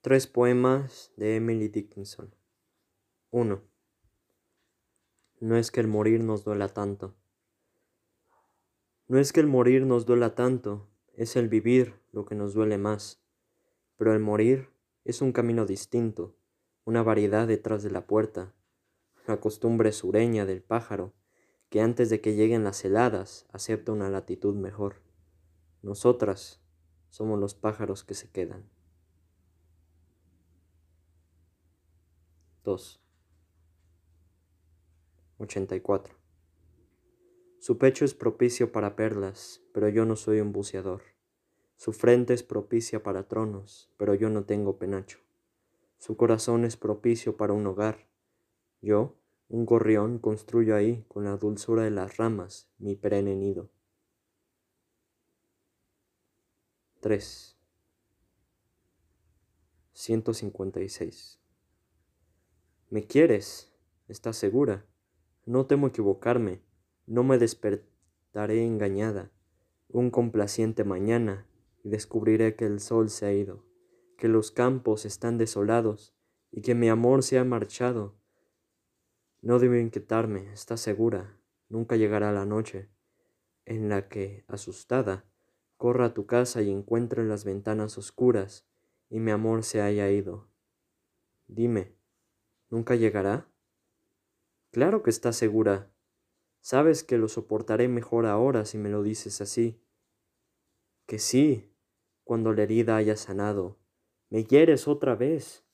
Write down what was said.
Tres poemas de Emily Dickinson. 1. No es que el morir nos duela tanto. No es que el morir nos duela tanto, es el vivir lo que nos duele más. Pero el morir es un camino distinto, una variedad detrás de la puerta, la costumbre sureña del pájaro, que antes de que lleguen las heladas acepta una latitud mejor. Nosotras somos los pájaros que se quedan. 2. 84. Su pecho es propicio para perlas, pero yo no soy un buceador. Su frente es propicia para tronos, pero yo no tengo penacho. Su corazón es propicio para un hogar. Yo, un gorrión, construyo ahí, con la dulzura de las ramas, mi perenne nido. 3. 156. ¿Me quieres? ¿Estás segura? No temo equivocarme, no me despertaré engañada. Un complaciente mañana y descubriré que el sol se ha ido, que los campos están desolados y que mi amor se ha marchado. No debo inquietarme, estás segura, nunca llegará la noche en la que, asustada, corra a tu casa y encuentre las ventanas oscuras y mi amor se haya ido. Dime, ¿Nunca llegará? Claro que estás segura. Sabes que lo soportaré mejor ahora si me lo dices así. Que sí, cuando la herida haya sanado. Me hieres otra vez.